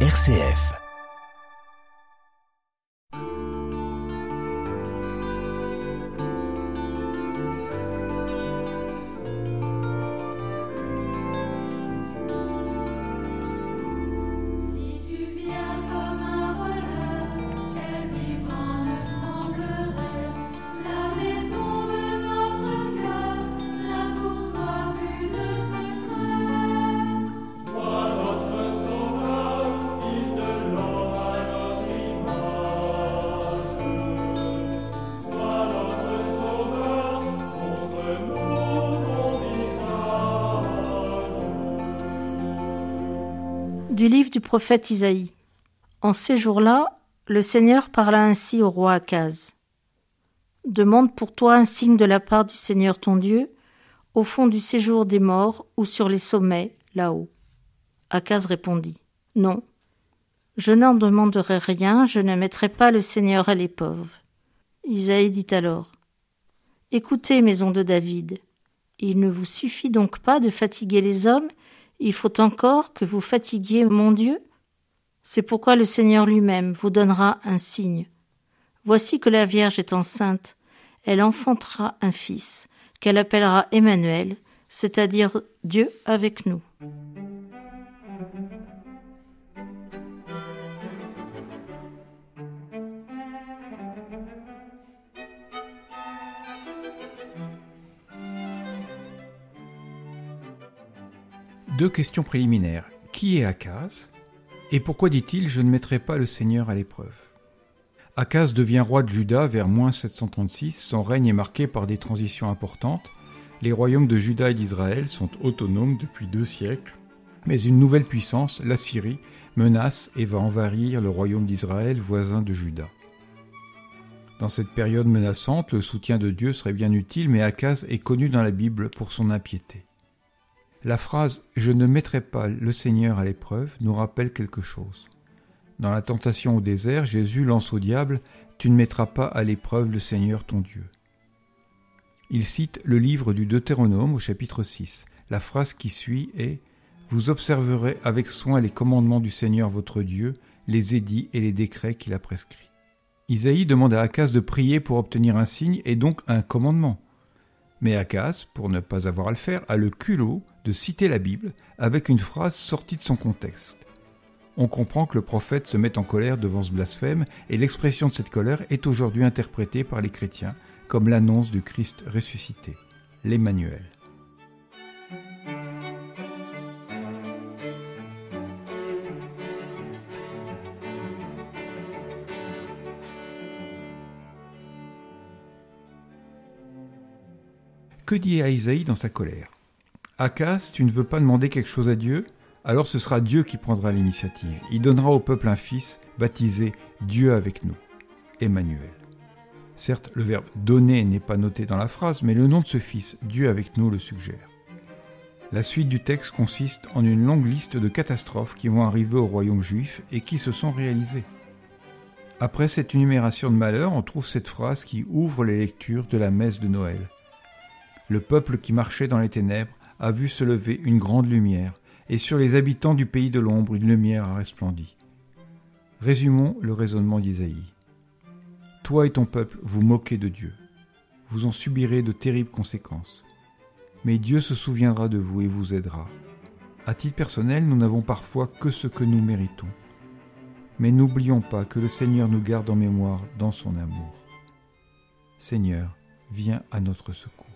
RCF. Du livre du prophète Isaïe. En ces jours-là, le Seigneur parla ainsi au roi Akaz. Demande pour toi un signe de la part du Seigneur ton Dieu, au fond du séjour des morts ou sur les sommets, là-haut. Akaz répondit Non. Je n'en demanderai rien, je ne mettrai pas le Seigneur à l'épreuve. Isaïe dit alors Écoutez, maison de David, il ne vous suffit donc pas de fatiguer les hommes, il faut encore que vous fatiguiez mon Dieu C'est pourquoi le Seigneur lui-même vous donnera un signe. Voici que la Vierge est enceinte, elle enfantera un fils, qu'elle appellera Emmanuel, c'est-à-dire Dieu avec nous. Deux questions préliminaires. Qui est Akaz Et pourquoi dit-il Je ne mettrai pas le Seigneur à l'épreuve? Akaz devient roi de Juda vers moins 736. Son règne est marqué par des transitions importantes. Les royaumes de Juda et d'Israël sont autonomes depuis deux siècles. Mais une nouvelle puissance, la Syrie, menace et va envahir le royaume d'Israël voisin de Juda. Dans cette période menaçante, le soutien de Dieu serait bien utile, mais Akaz est connu dans la Bible pour son impiété. La phrase Je ne mettrai pas le Seigneur à l'épreuve nous rappelle quelque chose. Dans la tentation au désert, Jésus lance au diable Tu ne mettras pas à l'épreuve le Seigneur ton Dieu. Il cite le livre du Deutéronome au chapitre 6. La phrase qui suit est Vous observerez avec soin les commandements du Seigneur votre Dieu, les édits et les décrets qu'il a prescrits. Isaïe demande à Akaz de prier pour obtenir un signe et donc un commandement. Mais Akaz, pour ne pas avoir à le faire, a le culot de citer la Bible avec une phrase sortie de son contexte. On comprend que le prophète se met en colère devant ce blasphème et l'expression de cette colère est aujourd'hui interprétée par les chrétiens comme l'annonce du Christ ressuscité, l'Emmanuel. Que dit Isaïe dans sa colère? Akaz, tu ne veux pas demander quelque chose à Dieu? Alors ce sera Dieu qui prendra l'initiative. Il donnera au peuple un fils, baptisé Dieu avec nous, Emmanuel. Certes, le verbe donner n'est pas noté dans la phrase, mais le nom de ce fils, Dieu avec nous, le suggère. La suite du texte consiste en une longue liste de catastrophes qui vont arriver au royaume juif et qui se sont réalisées. Après cette énumération de malheurs, on trouve cette phrase qui ouvre les lectures de la messe de Noël. Le peuple qui marchait dans les ténèbres a vu se lever une grande lumière, et sur les habitants du pays de l'ombre une lumière a resplendi. Résumons le raisonnement d'Isaïe. Toi et ton peuple vous moquez de Dieu. Vous en subirez de terribles conséquences. Mais Dieu se souviendra de vous et vous aidera. À titre personnel, nous n'avons parfois que ce que nous méritons. Mais n'oublions pas que le Seigneur nous garde en mémoire dans son amour. Seigneur, viens à notre secours.